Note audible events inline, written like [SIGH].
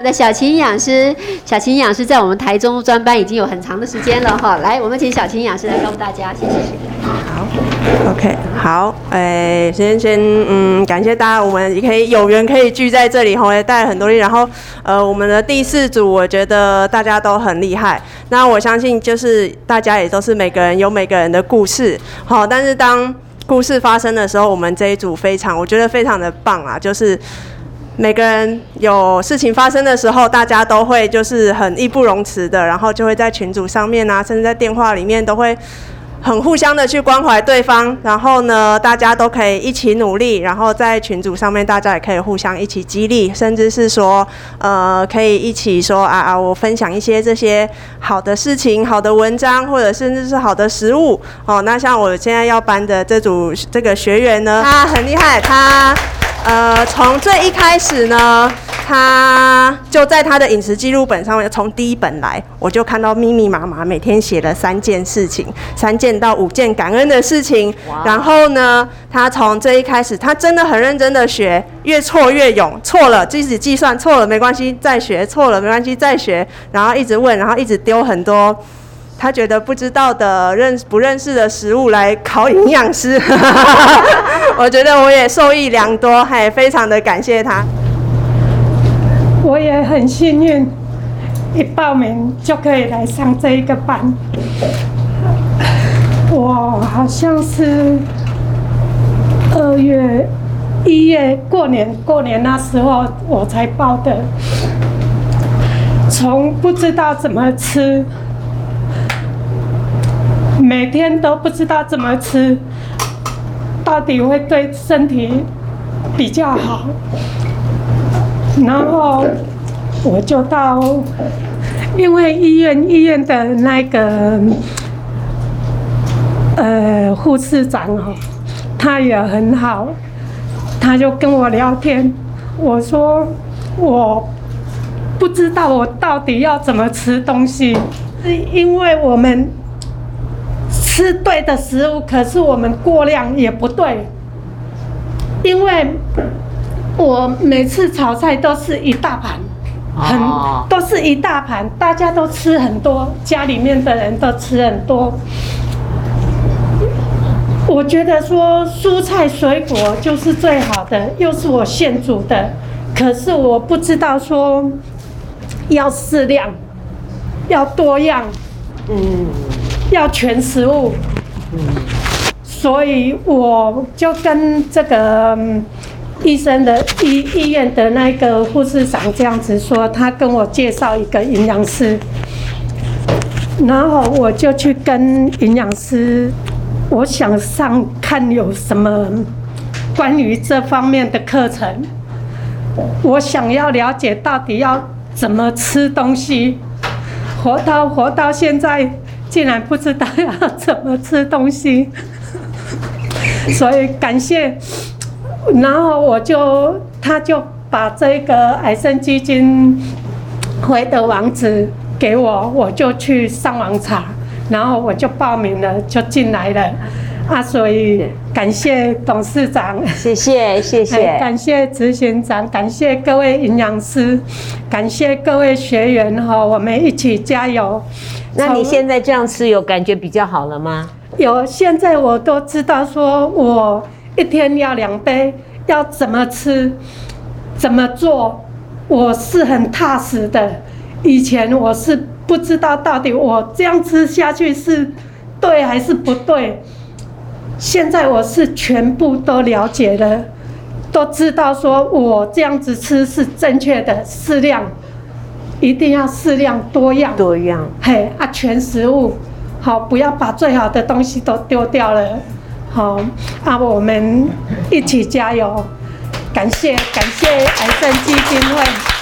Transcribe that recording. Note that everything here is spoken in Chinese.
我的小琴营养师，小琴营养师在我们台中专班已经有很长的时间了哈。来，我们请小琴营养师来告诉大家，谢谢。好，OK，好，哎，先先，嗯，感谢大家，我们也可以有缘可以聚在这里哈，也带了很多力。然后，呃，我们的第四组，我觉得大家都很厉害。那我相信，就是大家也都是每个人有每个人的故事，好，但是当故事发生的时候，我们这一组非常，我觉得非常的棒啊，就是。每个人有事情发生的时候，大家都会就是很义不容辞的，然后就会在群组上面啊，甚至在电话里面都会很互相的去关怀对方。然后呢，大家都可以一起努力，然后在群组上面，大家也可以互相一起激励，甚至是说，呃，可以一起说啊啊，我分享一些这些好的事情、好的文章，或者甚至是好的食物。哦，那像我现在要班的这组这个学员呢，他很厉害，他。呃，从最一开始呢，他就在他的饮食记录本上面，从第一本来，我就看到密密麻麻，每天写了三件事情，三件到五件感恩的事情。然后呢，他从这一开始，他真的很认真的学，越错越勇，错了即使计算错了没关系，再学，错了没关系，再学，然后一直问，然后一直丢很多。他觉得不知道的、认不认识的食物来考营养师，[LAUGHS] [LAUGHS] 我觉得我也受益良多，还非常的感谢他。我也很幸运，一报名就可以来上这一个班。我好像是二月、一月过年过年那时候我才报的，从不知道怎么吃。每天都不知道怎么吃，到底会对身体比较好。然后我就到，因为医院医院的那个呃护士长哦，他也很好，他就跟我聊天。我说我不知道我到底要怎么吃东西，是因为我们。吃对的食物，可是我们过量也不对，因为我每次炒菜都是一大盘，很都是一大盘，大家都吃很多，家里面的人都吃很多。我觉得说蔬菜水果就是最好的，又是我现煮的，可是我不知道说要适量，要多样，嗯。要全食物，所以我就跟这个医生的医医院的那个护士长这样子说，他跟我介绍一个营养师，然后我就去跟营养师，我想上看有什么关于这方面的课程，我想要了解到底要怎么吃东西，活到活到现在。竟然不知道要怎么吃东西，[LAUGHS] 所以感谢。然后我就，他就把这个癌症基金会的网址给我，我就去上网查，然后我就报名了，就进来了。啊，所以感谢董事长，谢谢谢谢，[LAUGHS] 感谢执行长，感谢各位营养师，感谢各位学员哈，我们一起加油。那你现在这样吃有感觉比较好了吗？有，现在我都知道说我一天要两杯，要怎么吃，怎么做，我是很踏实的。以前我是不知道到底我这样吃下去是对还是不对。现在我是全部都了解了，都知道说我这样子吃是正确的，适量，一定要适量多样。多样，嘿啊，全食物，好，不要把最好的东西都丢掉了，好，啊，我们一起加油，感谢感谢癌症基金会。